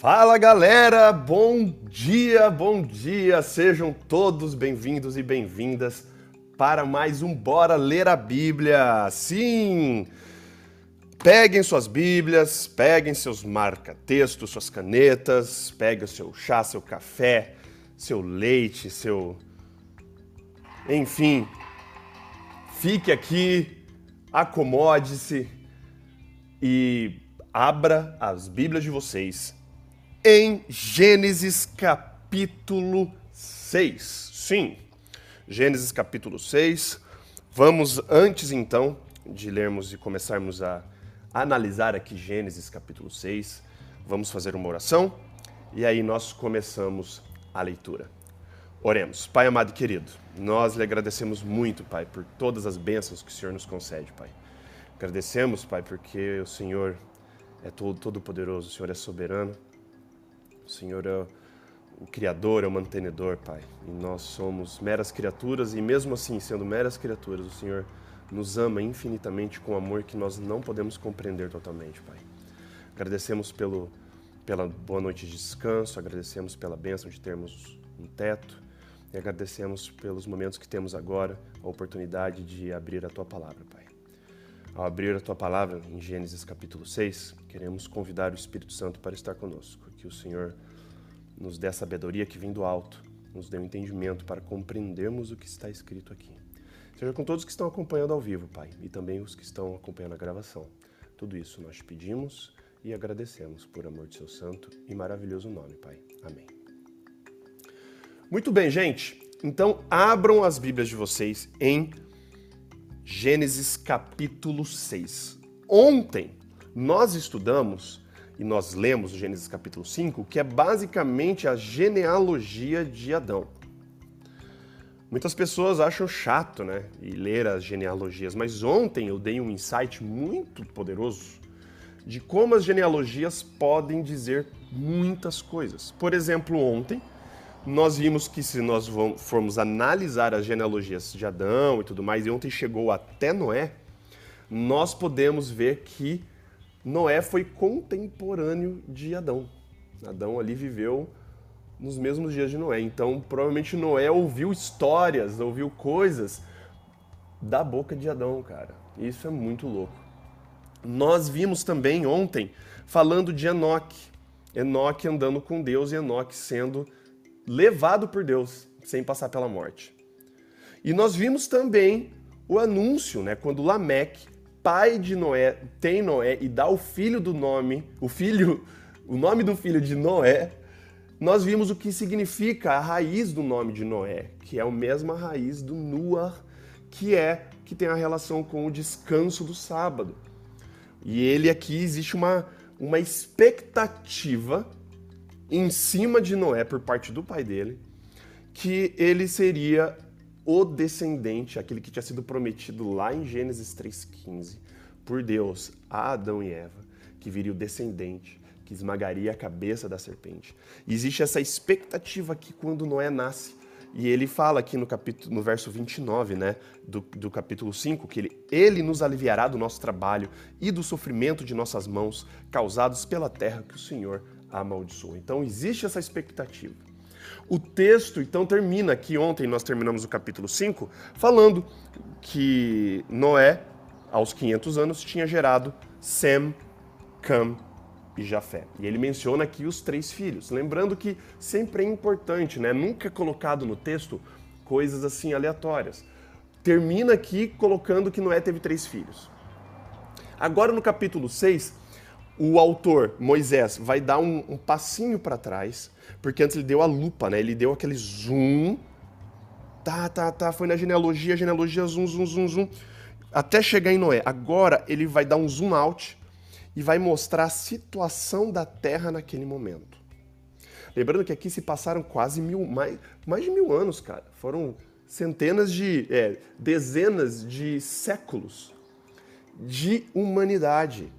Fala galera, bom dia, bom dia, sejam todos bem-vindos e bem-vindas para mais um Bora Ler a Bíblia. Sim! Peguem suas Bíblias, peguem seus marca-textos, suas canetas, peguem o seu chá, seu café, seu leite, seu. Enfim, fique aqui, acomode-se e abra as Bíblias de vocês em Gênesis capítulo 6. Sim, Gênesis capítulo 6. Vamos, antes então de lermos e começarmos a analisar aqui Gênesis capítulo 6, vamos fazer uma oração e aí nós começamos a leitura. Oremos. Pai amado e querido, nós lhe agradecemos muito, Pai, por todas as bênçãos que o Senhor nos concede, Pai. Agradecemos, Pai, porque o Senhor é todo, todo poderoso, o Senhor é soberano. O Senhor é o Criador, é o mantenedor, Pai. E nós somos meras criaturas e mesmo assim, sendo meras criaturas, o Senhor nos ama infinitamente com amor que nós não podemos compreender totalmente, Pai. Agradecemos pelo, pela boa noite de descanso, agradecemos pela bênção de termos um teto e agradecemos pelos momentos que temos agora, a oportunidade de abrir a Tua palavra, Pai. Ao abrir a Tua palavra em Gênesis capítulo 6, queremos convidar o Espírito Santo para estar conosco que o Senhor nos dê sabedoria que vem do alto, nos dê um entendimento para compreendermos o que está escrito aqui. Seja com todos que estão acompanhando ao vivo, Pai, e também os que estão acompanhando a gravação. Tudo isso nós te pedimos e agradecemos por amor de seu santo e maravilhoso nome, Pai. Amém. Muito bem, gente. Então, abram as Bíblias de vocês em Gênesis capítulo 6. Ontem nós estudamos e nós lemos o Gênesis capítulo 5, que é basicamente a genealogia de Adão. Muitas pessoas acham chato, né, e ler as genealogias, mas ontem eu dei um insight muito poderoso de como as genealogias podem dizer muitas coisas. Por exemplo, ontem nós vimos que se nós formos analisar as genealogias de Adão e tudo mais, e ontem chegou até Noé, nós podemos ver que Noé foi contemporâneo de Adão. Adão ali viveu nos mesmos dias de Noé. Então, provavelmente Noé ouviu histórias, ouviu coisas da boca de Adão, cara. Isso é muito louco. Nós vimos também ontem falando de Enoque. Enoque andando com Deus e Enoque sendo levado por Deus sem passar pela morte. E nós vimos também o anúncio, né, quando Lameque pai de Noé tem Noé e dá o filho do nome, o filho, o nome do filho de Noé, nós vimos o que significa a raiz do nome de Noé, que é a mesma raiz do Nuar, que é que tem a relação com o descanso do sábado. E ele aqui existe uma, uma expectativa em cima de Noé por parte do pai dele, que ele seria o descendente, aquele que tinha sido prometido lá em Gênesis 3,15, por Deus a Adão e Eva, que viria o descendente, que esmagaria a cabeça da serpente. E existe essa expectativa aqui quando Noé nasce. E ele fala aqui no capítulo, no verso 29, né, do, do capítulo 5, que ele, ele nos aliviará do nosso trabalho e do sofrimento de nossas mãos, causados pela terra que o Senhor amaldiçoou. Então existe essa expectativa. O texto então termina aqui, ontem nós terminamos o capítulo 5, falando que Noé, aos 500 anos, tinha gerado Sem, Cam e Jafé. E ele menciona aqui os três filhos. Lembrando que sempre é importante, né? Nunca é colocado no texto coisas assim aleatórias. Termina aqui colocando que Noé teve três filhos. Agora no capítulo 6, o autor, Moisés, vai dar um, um passinho para trás, porque antes ele deu a lupa, né? Ele deu aquele zoom. Tá, tá, tá, foi na genealogia, genealogia, zoom, zoom, zoom, zoom. Até chegar em Noé. Agora ele vai dar um zoom out e vai mostrar a situação da Terra naquele momento. Lembrando que aqui se passaram quase mil, mais, mais de mil anos, cara. Foram centenas de, é, dezenas de séculos de humanidade.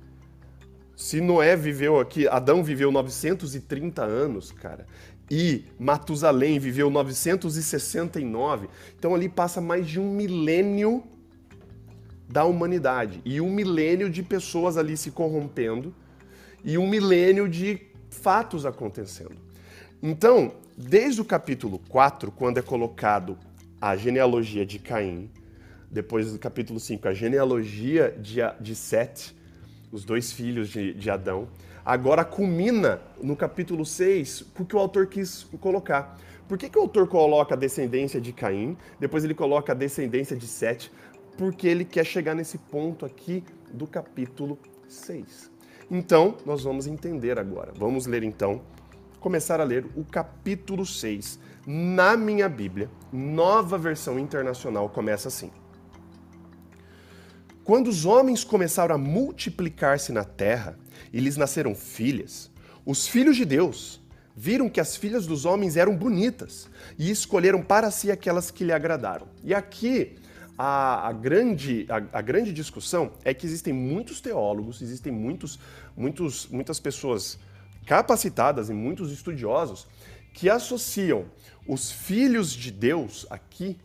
Se Noé viveu aqui, Adão viveu 930 anos, cara, e Matusalém viveu 969, então ali passa mais de um milênio da humanidade e um milênio de pessoas ali se corrompendo e um milênio de fatos acontecendo. Então, desde o capítulo 4, quando é colocado a genealogia de Caim, depois do capítulo 5, a genealogia de, de Sete, os dois filhos de, de Adão, agora culmina no capítulo 6, porque o autor quis colocar. Por que, que o autor coloca a descendência de Caim, depois ele coloca a descendência de Sete? Porque ele quer chegar nesse ponto aqui do capítulo 6. Então, nós vamos entender agora. Vamos ler então, começar a ler o capítulo 6. Na minha Bíblia, nova versão internacional, começa assim. Quando os homens começaram a multiplicar-se na terra e lhes nasceram filhas, os filhos de Deus viram que as filhas dos homens eram bonitas e escolheram para si aquelas que lhe agradaram. E aqui a, a, grande, a, a, grande discussão é que existem muitos teólogos, existem muitos, muitos, muitas pessoas capacitadas e muitos estudiosos que associam os filhos de Deus aqui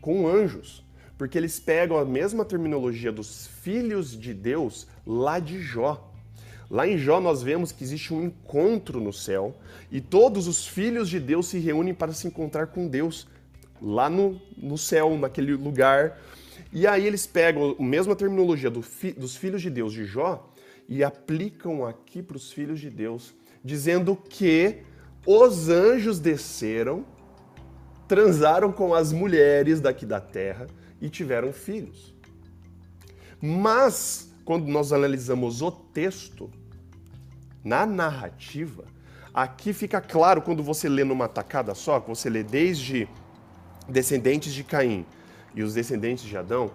com anjos, porque eles pegam a mesma terminologia dos filhos de Deus lá de Jó. Lá em Jó nós vemos que existe um encontro no céu e todos os filhos de Deus se reúnem para se encontrar com Deus lá no, no céu, naquele lugar. E aí eles pegam a mesma terminologia do fi, dos filhos de Deus de Jó e aplicam aqui para os filhos de Deus, dizendo que os anjos desceram, transaram com as mulheres daqui da terra e tiveram filhos. Mas, quando nós analisamos o texto, na narrativa, aqui fica claro quando você lê numa tacada só, que você lê desde descendentes de Caim e os descendentes de Adão,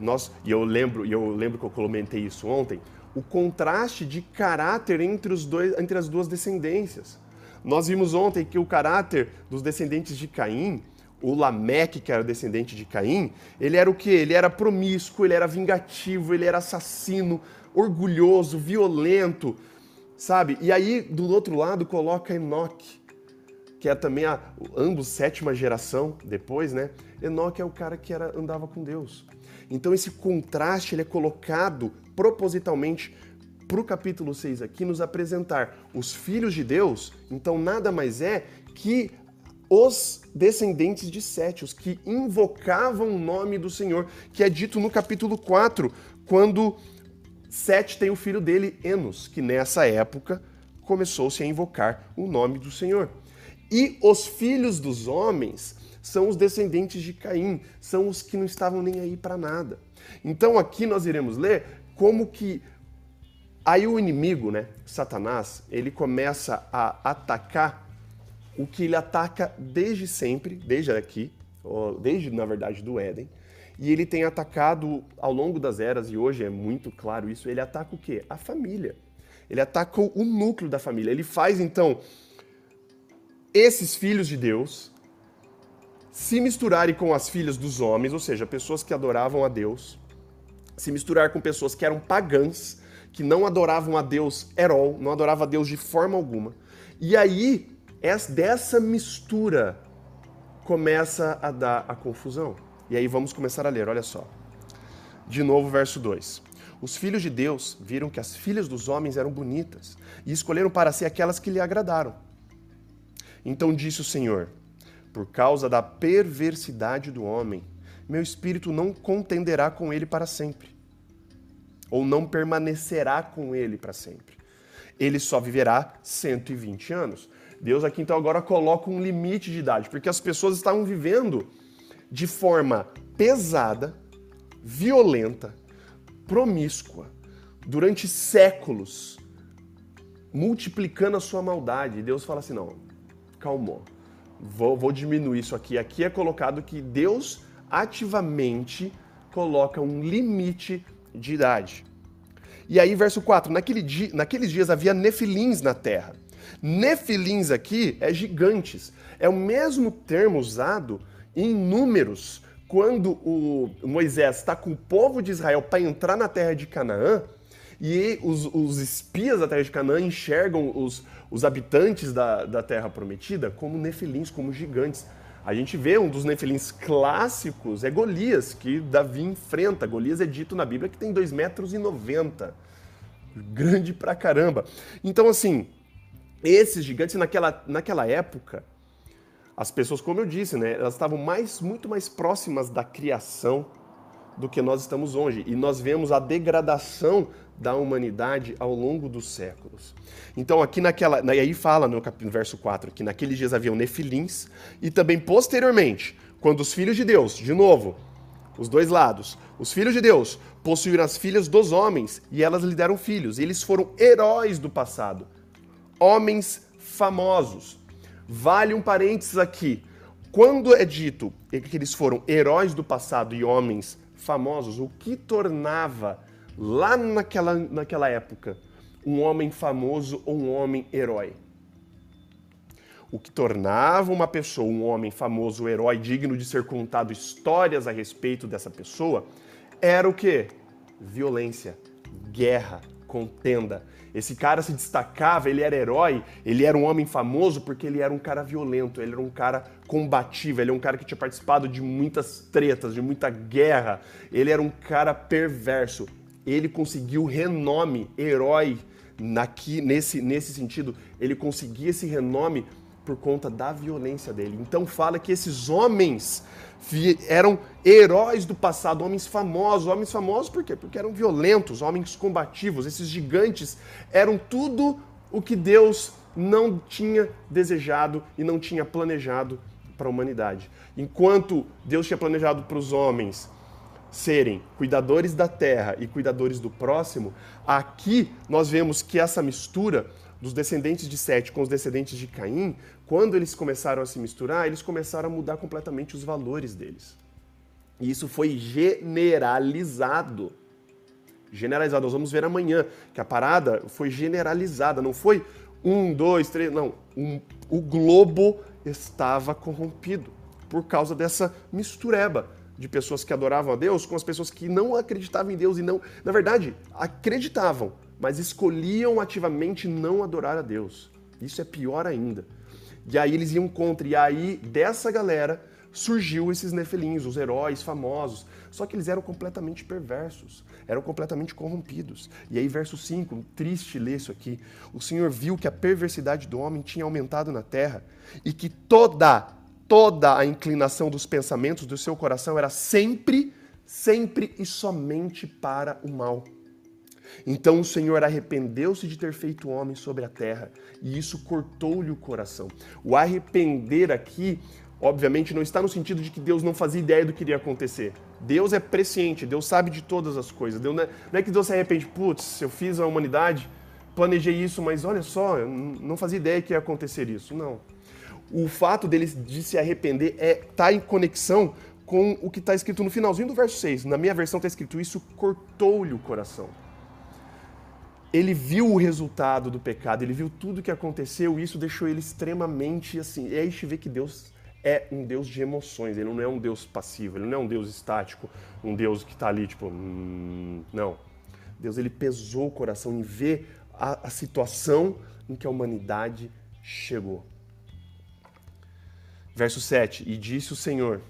nós, e eu lembro, e eu lembro que eu comentei isso ontem, o contraste de caráter entre, os dois, entre as duas descendências. Nós vimos ontem que o caráter dos descendentes de Caim, o Lameque, que era descendente de Caim, ele era o quê? Ele era promíscuo, ele era vingativo, ele era assassino, orgulhoso, violento, sabe? E aí, do outro lado, coloca Enoque, que é também a, ambos sétima geração depois, né? Enoque é o cara que era, andava com Deus. Então esse contraste ele é colocado propositalmente para o capítulo 6 aqui nos apresentar os filhos de Deus, então nada mais é que os descendentes de Sete, os que invocavam o nome do Senhor, que é dito no capítulo 4, quando Sete tem o filho dele, Enos, que nessa época começou-se a invocar o nome do Senhor. E os filhos dos homens são os descendentes de Caim, são os que não estavam nem aí para nada. Então aqui nós iremos ler como que aí o inimigo, né, Satanás, ele começa a atacar o que ele ataca desde sempre, desde aqui, desde na verdade do Éden, e ele tem atacado ao longo das eras e hoje é muito claro isso, ele ataca o quê? A família. Ele ataca o núcleo da família. Ele faz então esses filhos de Deus se misturarem com as filhas dos homens, ou seja, pessoas que adoravam a Deus, se misturar com pessoas que eram pagãs, que não adoravam a Deus Herol, não adoravam a Deus de forma alguma. E aí, dessa mistura começa a dar a confusão. E aí vamos começar a ler, olha só. De novo, verso 2. Os filhos de Deus viram que as filhas dos homens eram bonitas e escolheram para si aquelas que lhe agradaram. Então disse o Senhor: Por causa da perversidade do homem, meu espírito não contenderá com ele para sempre, ou não permanecerá com ele para sempre. Ele só viverá 120 anos. Deus aqui então agora coloca um limite de idade, porque as pessoas estavam vivendo de forma pesada, violenta, promíscua, durante séculos, multiplicando a sua maldade. E Deus fala assim: não, calmou. Vou, vou diminuir isso aqui. Aqui é colocado que Deus ativamente coloca um limite de idade. E aí, verso 4: Naquele naqueles dias havia nefilins na terra. Nefilins aqui é gigantes. É o mesmo termo usado em números quando o Moisés está com o povo de Israel para entrar na terra de Canaã e os, os espias da terra de Canaã enxergam os, os habitantes da, da Terra Prometida como nefilins, como gigantes. A gente vê um dos nefilins clássicos, é Golias, que Davi enfrenta. Golias é dito na Bíblia que tem 2,90 metros. E 90. Grande pra caramba. Então, assim, Esses gigantes, naquela, naquela época, as pessoas, como eu disse, né, elas estavam mais, muito mais próximas da criação do que nós estamos hoje. E nós vemos a degradação da humanidade ao longo dos séculos. Então, aqui naquela. E aí fala no, capítulo, verso 4 que naqueles dias haviam nefilins, e também posteriormente, quando os filhos de Deus, de novo, os dois lados, os filhos de Deus possuíram as filhas dos homens e elas lhe deram filhos. E eles foram heróis do passado, homens famosos. Vale um parênteses aqui. Quando é dito que eles foram heróis do passado e homens famosos, o que tornava lá naquela, naquela época um homem famoso ou um homem herói? O que tornava uma pessoa um homem famoso, um herói digno de ser contado histórias a respeito dessa pessoa era o que? Violência, guerra, contenda. Esse cara se destacava, ele era herói, ele era um homem famoso porque ele era um cara violento, ele era um cara combativo, ele é um cara que tinha participado de muitas tretas, de muita guerra, ele era um cara perverso. Ele conseguiu renome, herói, naqui, nesse, nesse sentido, ele conseguia esse renome por conta da violência dele. Então fala que esses homens eram heróis do passado, homens famosos. Homens famosos por quê? Porque eram violentos, homens combativos. Esses gigantes eram tudo o que Deus não tinha desejado e não tinha planejado para a humanidade. Enquanto Deus tinha planejado para os homens serem cuidadores da terra e cuidadores do próximo, aqui nós vemos que essa mistura dos descendentes de Sete com os descendentes de Caim quando eles começaram a se misturar, eles começaram a mudar completamente os valores deles. E isso foi generalizado. Generalizado. Nós vamos ver amanhã que a parada foi generalizada. Não foi um, dois, três. Não. Um, o globo estava corrompido por causa dessa mistureba de pessoas que adoravam a Deus com as pessoas que não acreditavam em Deus e não, na verdade, acreditavam, mas escolhiam ativamente não adorar a Deus. Isso é pior ainda. E aí eles iam contra. E aí, dessa galera, surgiu esses nefelins, os heróis famosos. Só que eles eram completamente perversos, eram completamente corrompidos. E aí, verso 5, triste ler isso aqui. O Senhor viu que a perversidade do homem tinha aumentado na terra e que toda, toda a inclinação dos pensamentos do seu coração era sempre, sempre e somente para o mal. Então o Senhor arrependeu-se de ter feito homem sobre a terra, e isso cortou-lhe o coração. O arrepender aqui, obviamente, não está no sentido de que Deus não fazia ideia do que iria acontecer. Deus é presciente, Deus sabe de todas as coisas. Deus não, é, não é que Deus se arrepende, putz, eu fiz a humanidade, planejei isso, mas olha só, eu não fazia ideia que ia acontecer isso. Não. O fato dele de se arrepender é tá em conexão com o que está escrito no finalzinho do verso 6. Na minha versão está escrito: Isso cortou-lhe o coração ele viu o resultado do pecado, ele viu tudo o que aconteceu e isso deixou ele extremamente assim. E aí a gente vê que Deus é um Deus de emoções, ele não é um Deus passivo, ele não é um Deus estático, um Deus que está ali tipo, hum, não. Deus ele pesou o coração em ver a, a situação em que a humanidade chegou. Verso 7: E disse o Senhor: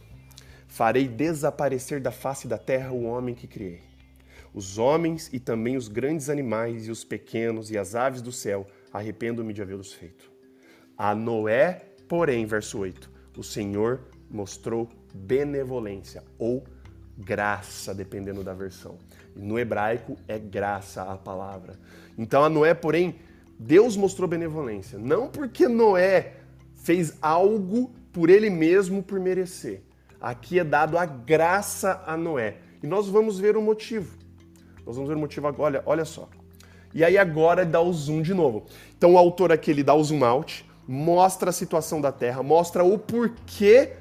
Farei desaparecer da face da terra o homem que criei os homens e também os grandes animais e os pequenos e as aves do céu, arrependo-me de havê-los feito. A Noé, porém, verso 8, o Senhor mostrou benevolência ou graça, dependendo da versão. No hebraico é graça a palavra. Então a Noé, porém, Deus mostrou benevolência, não porque Noé fez algo por ele mesmo por merecer. Aqui é dado a graça a Noé. E nós vamos ver o motivo. Nós vamos ver o motivo agora, olha, olha só. E aí agora dá o zoom de novo. Então o autor aqui ele dá o zoom out, mostra a situação da Terra, mostra o porquê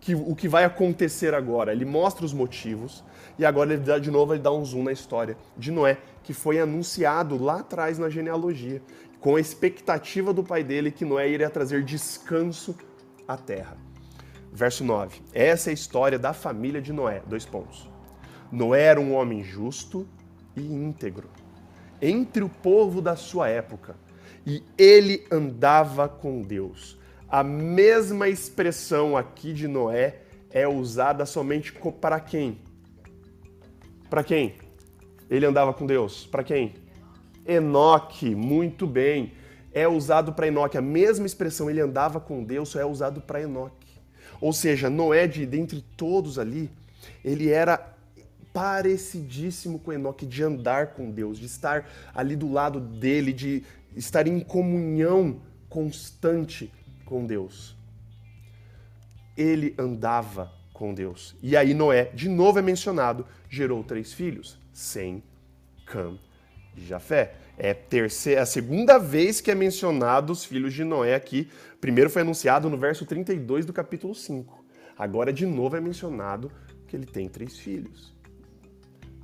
que o que vai acontecer agora. Ele mostra os motivos e agora ele dá de novo ele dá um zoom na história de Noé, que foi anunciado lá atrás na genealogia, com a expectativa do pai dele que Noé iria trazer descanso à terra. Verso 9. Essa é a história da família de Noé. Dois pontos. Noé era um homem justo e íntegro entre o povo da sua época e ele andava com Deus. A mesma expressão aqui de Noé é usada somente para quem? Para quem? Ele andava com Deus. Para quem? Enoque, muito bem. é usado para Enoque. A mesma expressão, ele andava com Deus, só é usado para Enoque. Ou seja, Noé, de dentre todos ali, ele era parecidíssimo com Enoque, de andar com Deus, de estar ali do lado dele, de estar em comunhão constante com Deus. Ele andava com Deus. E aí Noé, de novo é mencionado, gerou três filhos, Sem, Cam e Jafé. É terceira, a segunda vez que é mencionado os filhos de Noé aqui. Primeiro foi anunciado no verso 32 do capítulo 5. Agora de novo é mencionado que ele tem três filhos.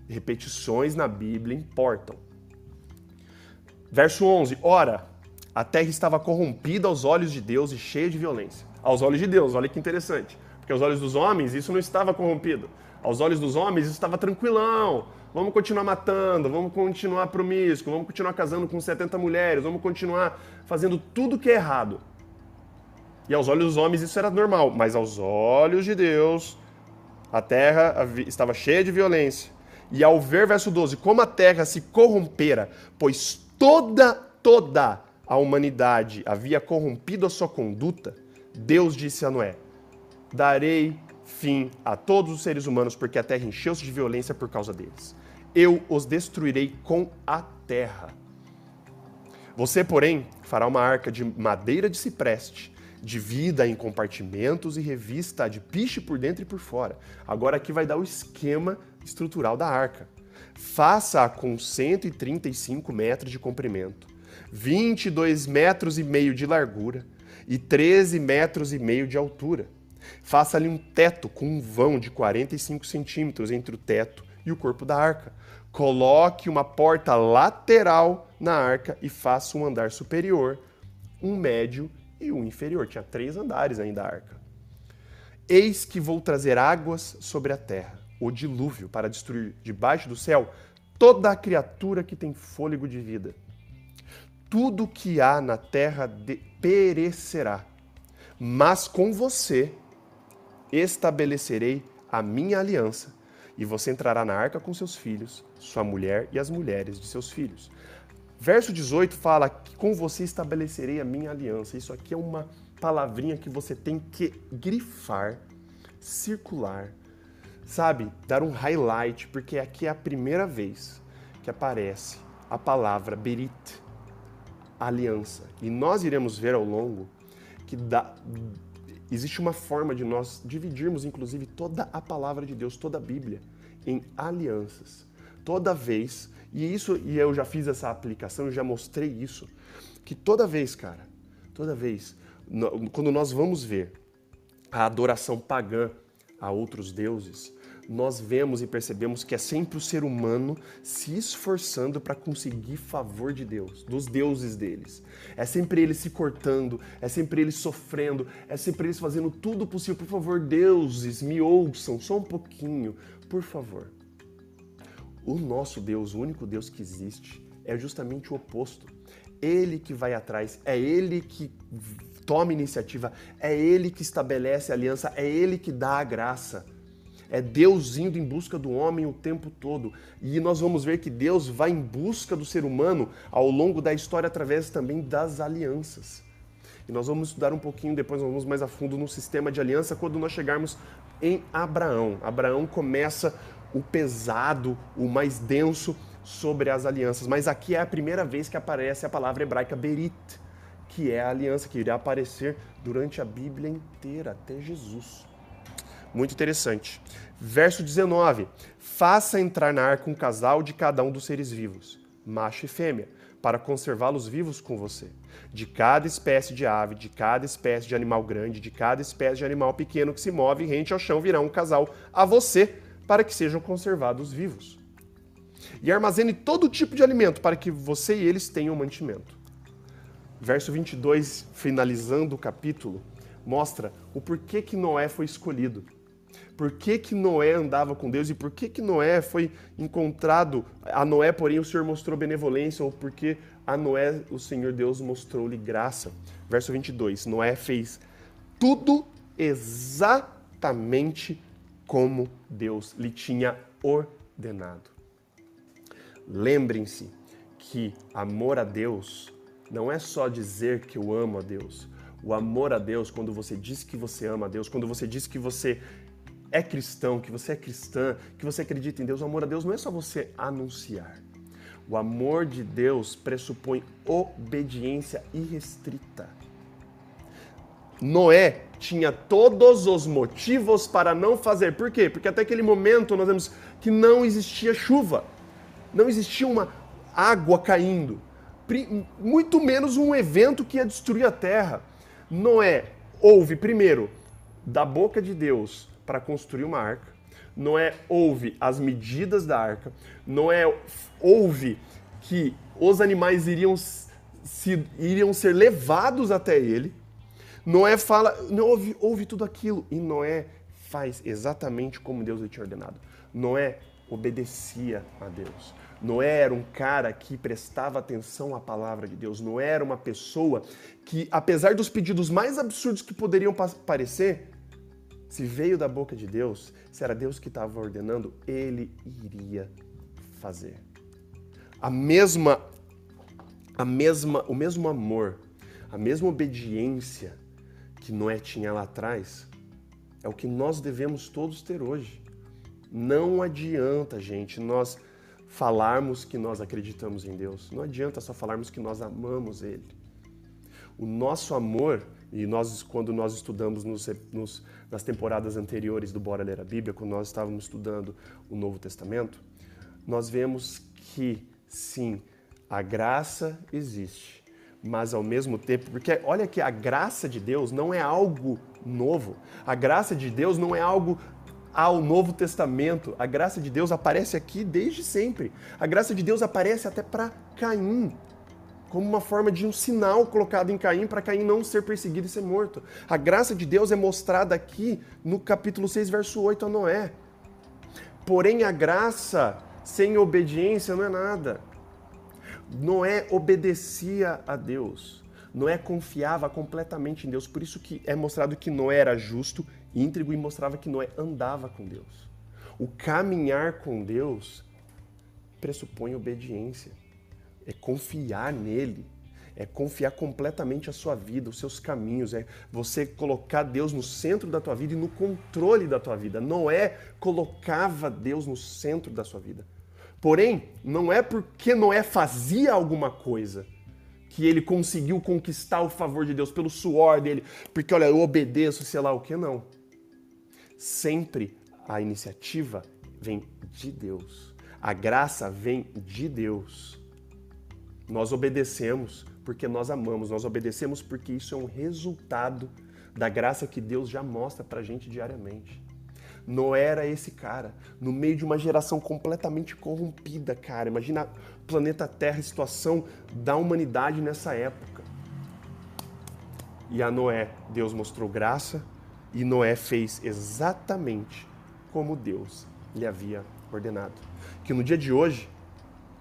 Repetições na Bíblia importam. Verso 11: Ora, a terra estava corrompida aos olhos de Deus e cheia de violência. Aos olhos de Deus, olha que interessante. Porque aos olhos dos homens isso não estava corrompido. Aos olhos dos homens isso estava tranquilão. Vamos continuar matando, vamos continuar promíscuo, vamos continuar casando com 70 mulheres, vamos continuar fazendo tudo que é errado. E aos olhos dos homens isso era normal, mas aos olhos de Deus a terra estava cheia de violência. E ao ver, verso 12, como a terra se corrompera, pois toda, toda a humanidade havia corrompido a sua conduta, Deus disse a Noé: Darei fim a todos os seres humanos, porque a terra encheu-se de violência por causa deles. Eu os destruirei com a terra. Você, porém, fará uma arca de madeira de cipreste, divida em compartimentos e revista de piche por dentro e por fora. Agora aqui vai dar o esquema estrutural da arca. Faça-a com 135 metros de comprimento, 22 metros e meio de largura e 13 metros e meio de altura. Faça-lhe um teto com um vão de 45 centímetros entre o teto e o corpo da arca. Coloque uma porta lateral na arca e faça um andar superior, um médio e um inferior. Tinha três andares ainda a arca. Eis que vou trazer águas sobre a terra, o dilúvio, para destruir debaixo do céu toda a criatura que tem fôlego de vida. Tudo que há na terra perecerá, mas com você estabelecerei a minha aliança, e você entrará na arca com seus filhos, sua mulher e as mulheres de seus filhos. Verso 18 fala que com você estabelecerei a minha aliança. Isso aqui é uma palavrinha que você tem que grifar, circular, sabe? Dar um highlight, porque aqui é a primeira vez que aparece a palavra berit, aliança. E nós iremos ver ao longo que dá, existe uma forma de nós dividirmos, inclusive, toda a palavra de Deus, toda a Bíblia, em alianças. Toda vez e isso, e eu já fiz essa aplicação, eu já mostrei isso, que toda vez, cara, toda vez, quando nós vamos ver a adoração pagã a outros deuses, nós vemos e percebemos que é sempre o ser humano se esforçando para conseguir favor de Deus, dos deuses deles. É sempre eles se cortando, é sempre eles sofrendo, é sempre eles fazendo tudo possível. Por favor, deuses, me ouçam só um pouquinho, por favor. O nosso Deus, o único Deus que existe, é justamente o oposto. Ele que vai atrás, é ele que toma iniciativa, é ele que estabelece a aliança, é ele que dá a graça. É Deus indo em busca do homem o tempo todo. E nós vamos ver que Deus vai em busca do ser humano ao longo da história através também das alianças. E nós vamos estudar um pouquinho depois, vamos mais a fundo no sistema de aliança quando nós chegarmos em Abraão. Abraão começa o pesado, o mais denso sobre as alianças. Mas aqui é a primeira vez que aparece a palavra hebraica berit, que é a aliança que irá aparecer durante a Bíblia inteira, até Jesus. Muito interessante. Verso 19: Faça entrar na arca um casal de cada um dos seres vivos, macho e fêmea, para conservá-los vivos com você. De cada espécie de ave, de cada espécie de animal grande, de cada espécie de animal pequeno que se move rente ao chão, virá um casal a você para que sejam conservados vivos. E armazene todo tipo de alimento para que você e eles tenham mantimento. Verso 22, finalizando o capítulo, mostra o porquê que Noé foi escolhido. Por que, que Noé andava com Deus e por que, que Noé foi encontrado? A Noé, porém, o Senhor mostrou benevolência, ou porque a Noé, o Senhor Deus, mostrou-lhe graça. Verso 22, Noé fez tudo exatamente como Deus lhe tinha ordenado. Lembrem-se que amor a Deus não é só dizer que eu amo a Deus. O amor a Deus, quando você diz que você ama a Deus, quando você diz que você é cristão, que você é cristã, que você acredita em Deus, o amor a Deus não é só você anunciar. O amor de Deus pressupõe obediência irrestrita. Noé tinha todos os motivos para não fazer. Por quê? Porque até aquele momento nós vemos que não existia chuva, não existia uma água caindo, muito menos um evento que ia destruir a terra. Noé ouve primeiro da boca de Deus para construir uma arca. Noé ouve as medidas da arca. Noé ouve que os animais iriam, se, iriam ser levados até ele. Noé fala, ouve, ouve tudo aquilo. E Noé faz exatamente como Deus lhe tinha ordenado. Noé obedecia a Deus. Noé era um cara que prestava atenção à palavra de Deus. Noé era uma pessoa que, apesar dos pedidos mais absurdos que poderiam parecer, se veio da boca de Deus, se era Deus que estava ordenando, ele iria fazer. A mesma a mesma o mesmo amor, a mesma obediência que Noé tinha lá atrás, é o que nós devemos todos ter hoje. Não adianta, gente, nós falarmos que nós acreditamos em Deus. Não adianta só falarmos que nós amamos Ele. O nosso amor, e nós, quando nós estudamos nos, nos, nas temporadas anteriores do Bora Ler a Bíblia, quando nós estávamos estudando o Novo Testamento, nós vemos que, sim, a graça existe, mas ao mesmo tempo, porque olha que a graça de Deus não é algo novo, a graça de Deus não é algo ao Novo Testamento. A graça de Deus aparece aqui desde sempre. A graça de Deus aparece até para Caim, como uma forma de um sinal colocado em Caim para Caim não ser perseguido e ser morto. A graça de Deus é mostrada aqui no capítulo 6, verso 8 a Noé. Porém, a graça sem obediência não é nada. Noé obedecia a Deus. Noé confiava completamente em Deus. Por isso que é mostrado que Noé era justo, íntegro e mostrava que Noé andava com Deus. O caminhar com Deus pressupõe obediência. É confiar nele. É confiar completamente a sua vida, os seus caminhos. É você colocar Deus no centro da tua vida e no controle da tua vida. Noé colocava Deus no centro da sua vida. Porém, não é porque Noé fazia alguma coisa que ele conseguiu conquistar o favor de Deus pelo suor dele, porque olha, eu obedeço, sei lá o que, não. Sempre a iniciativa vem de Deus. A graça vem de Deus. Nós obedecemos porque nós amamos, nós obedecemos porque isso é um resultado da graça que Deus já mostra pra gente diariamente. Noé era esse cara, no meio de uma geração completamente corrompida, cara. Imagina o planeta Terra, a situação da humanidade nessa época. E a Noé, Deus mostrou graça e Noé fez exatamente como Deus lhe havia ordenado. Que no dia de hoje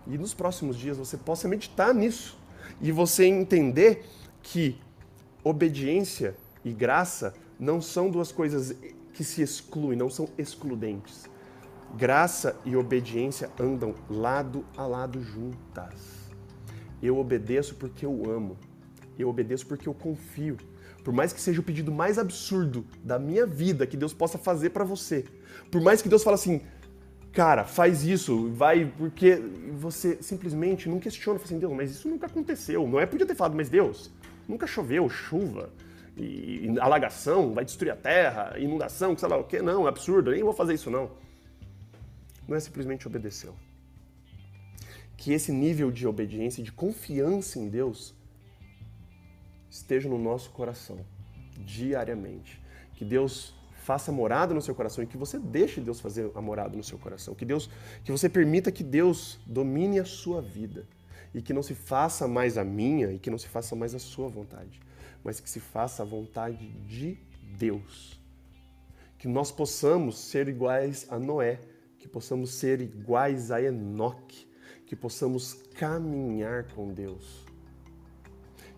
e nos próximos dias você possa meditar nisso e você entender que obediência e graça não são duas coisas que se excluem, não são excludentes. Graça e obediência andam lado a lado juntas. Eu obedeço porque eu amo. Eu obedeço porque eu confio. Por mais que seja o pedido mais absurdo da minha vida que Deus possa fazer para você. Por mais que Deus fale assim, cara, faz isso, vai, porque você simplesmente não questiona, assim, Deus, mas isso nunca aconteceu. Não é podia ter falado, mas Deus, nunca choveu, chuva e, e alagação, vai destruir a terra, inundação, sei lá o que, não, é absurdo, nem vou fazer isso não. Não é simplesmente obedeceu. Que esse nível de obediência, de confiança em Deus, esteja no nosso coração diariamente. Que Deus faça morada no seu coração e que você deixe Deus fazer a morada no seu coração. Que Deus, que você permita que Deus domine a sua vida e que não se faça mais a minha e que não se faça mais a sua vontade, mas que se faça a vontade de Deus. Que nós possamos ser iguais a Noé, que possamos ser iguais a Enoque, que possamos caminhar com Deus.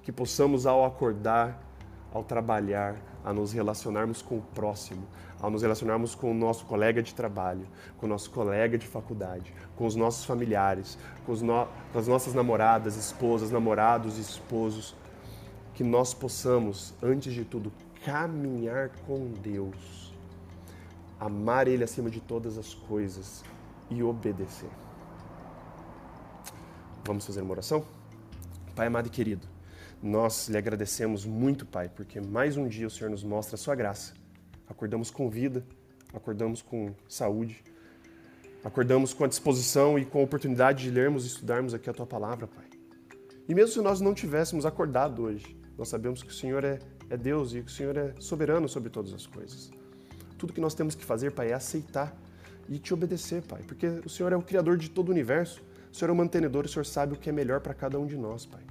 Que possamos, ao acordar, ao trabalhar, a nos relacionarmos com o próximo, ao nos relacionarmos com o nosso colega de trabalho, com o nosso colega de faculdade, com os nossos familiares, com, no... com as nossas namoradas, esposas, namorados esposos, que nós possamos, antes de tudo, caminhar com Deus, amar Ele acima de todas as coisas e obedecer. Vamos fazer uma oração? Pai amado e querido, nós lhe agradecemos muito, Pai, porque mais um dia o Senhor nos mostra a sua graça. Acordamos com vida, acordamos com saúde, acordamos com a disposição e com a oportunidade de lermos e estudarmos aqui a tua palavra, Pai. E mesmo se nós não tivéssemos acordado hoje, nós sabemos que o Senhor é, é Deus e que o Senhor é soberano sobre todas as coisas. Tudo que nós temos que fazer, Pai, é aceitar e te obedecer, Pai, porque o Senhor é o Criador de todo o universo, o Senhor é o mantenedor, o Senhor sabe o que é melhor para cada um de nós, Pai.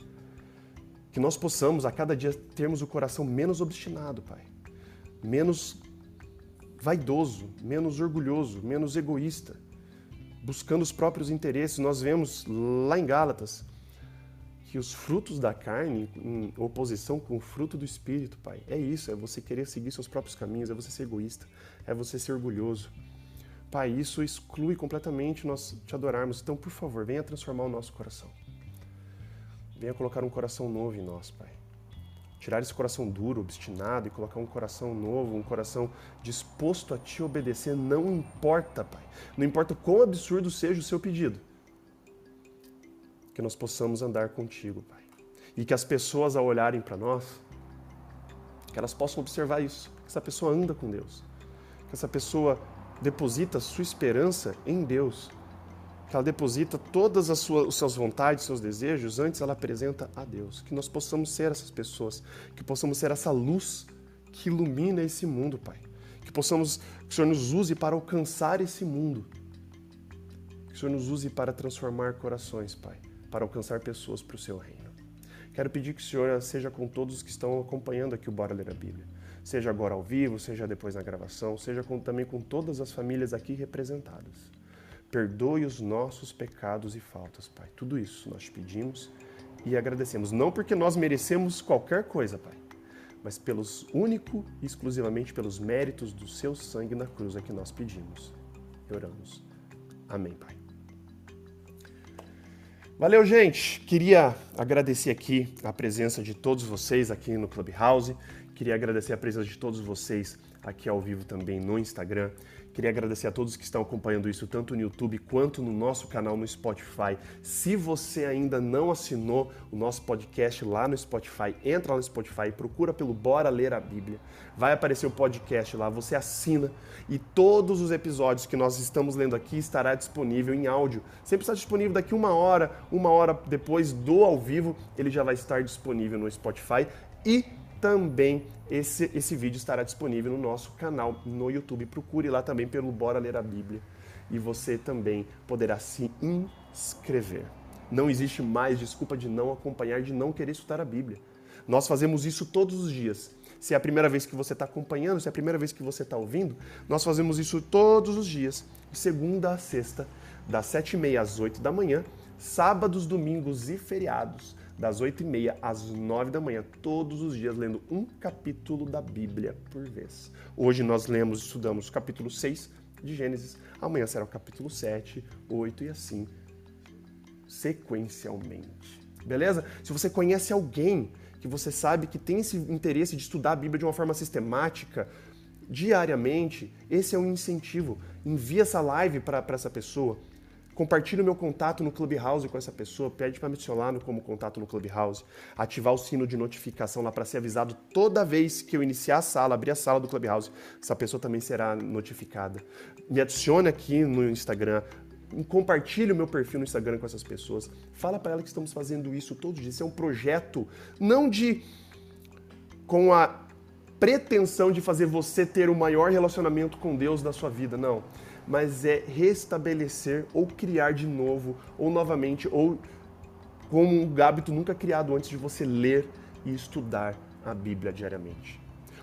Que nós possamos a cada dia termos o coração menos obstinado, Pai. Menos vaidoso, menos orgulhoso, menos egoísta, buscando os próprios interesses. Nós vemos lá em Gálatas que os frutos da carne, em oposição com o fruto do espírito, Pai, é isso, é você querer seguir seus próprios caminhos, é você ser egoísta, é você ser orgulhoso. Pai, isso exclui completamente nós te adorarmos. Então, por favor, venha transformar o nosso coração. Venha colocar um coração novo em nós, Pai. Tirar esse coração duro, obstinado e colocar um coração novo, um coração disposto a te obedecer, não importa, Pai. Não importa quão absurdo seja o seu pedido. Que nós possamos andar contigo, Pai. E que as pessoas, ao olharem para nós, que elas possam observar isso. Que essa pessoa anda com Deus. Que essa pessoa deposita sua esperança em Deus que ela deposita todas as suas, as suas vontades, seus desejos, antes ela apresenta a Deus. Que nós possamos ser essas pessoas, que possamos ser essa luz que ilumina esse mundo, Pai. Que possamos, que o Senhor nos use para alcançar esse mundo. Que o Senhor nos use para transformar corações, Pai, para alcançar pessoas para o seu reino. Quero pedir que o Senhor seja com todos os que estão acompanhando aqui o Bora Ler a Bíblia. Seja agora ao vivo, seja depois na gravação, seja com, também com todas as famílias aqui representadas. Perdoe os nossos pecados e faltas, Pai. Tudo isso nós te pedimos e agradecemos. Não porque nós merecemos qualquer coisa, Pai, mas pelos único e exclusivamente pelos méritos do seu sangue na cruz é que nós pedimos oramos. Amém, Pai. Valeu, gente. Queria agradecer aqui a presença de todos vocês aqui no Clubhouse. Queria agradecer a presença de todos vocês aqui ao vivo também no Instagram. Queria agradecer a todos que estão acompanhando isso tanto no YouTube quanto no nosso canal no Spotify. Se você ainda não assinou o nosso podcast lá no Spotify, entra lá no Spotify, procura pelo Bora Ler a Bíblia. Vai aparecer o podcast lá, você assina e todos os episódios que nós estamos lendo aqui estará disponível em áudio. Sempre está disponível daqui uma hora, uma hora depois do ao vivo, ele já vai estar disponível no Spotify e também esse, esse vídeo estará disponível no nosso canal no YouTube. Procure lá também pelo Bora Ler a Bíblia e você também poderá se inscrever. Não existe mais desculpa de não acompanhar, de não querer estudar a Bíblia. Nós fazemos isso todos os dias. Se é a primeira vez que você está acompanhando, se é a primeira vez que você está ouvindo, nós fazemos isso todos os dias, de segunda a sexta, das sete e meia às oito da manhã, sábados, domingos e feriados das 8h30 às 9 da manhã, todos os dias, lendo um capítulo da Bíblia por vez. Hoje nós lemos e estudamos o capítulo 6 de Gênesis, amanhã será o capítulo 7, 8 e assim sequencialmente. Beleza? Se você conhece alguém que você sabe que tem esse interesse de estudar a Bíblia de uma forma sistemática, diariamente, esse é um incentivo. Envia essa live para essa pessoa. Compartilhe o meu contato no Clubhouse com essa pessoa, pede para me adicionar como contato no Clubhouse, ativar o sino de notificação lá para ser avisado toda vez que eu iniciar a sala, abrir a sala do Clubhouse, essa pessoa também será notificada. Me adicione aqui no Instagram, compartilhe o meu perfil no Instagram com essas pessoas. Fala para ela que estamos fazendo isso todos os dias. Isso é um projeto não de com a pretensão de fazer você ter o maior relacionamento com Deus da sua vida, não mas é restabelecer ou criar de novo, ou novamente, ou como um hábito nunca criado antes de você ler e estudar a Bíblia diariamente.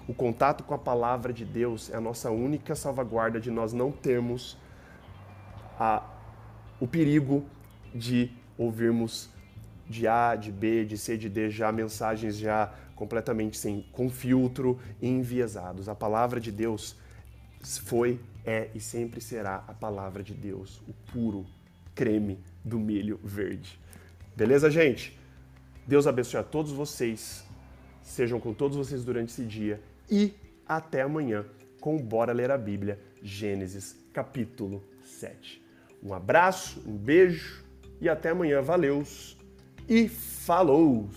O contato com a palavra de Deus é a nossa única salvaguarda de nós não termos a, o perigo de ouvirmos de A, de B, de C, de D, já mensagens já completamente sem, com filtro, enviesados. A palavra de Deus foi, é e sempre será a palavra de Deus, o puro creme do milho verde. Beleza, gente? Deus abençoe a todos vocês. Sejam com todos vocês durante esse dia e até amanhã com Bora Ler a Bíblia, Gênesis capítulo 7. Um abraço, um beijo e até amanhã. Valeus e falou!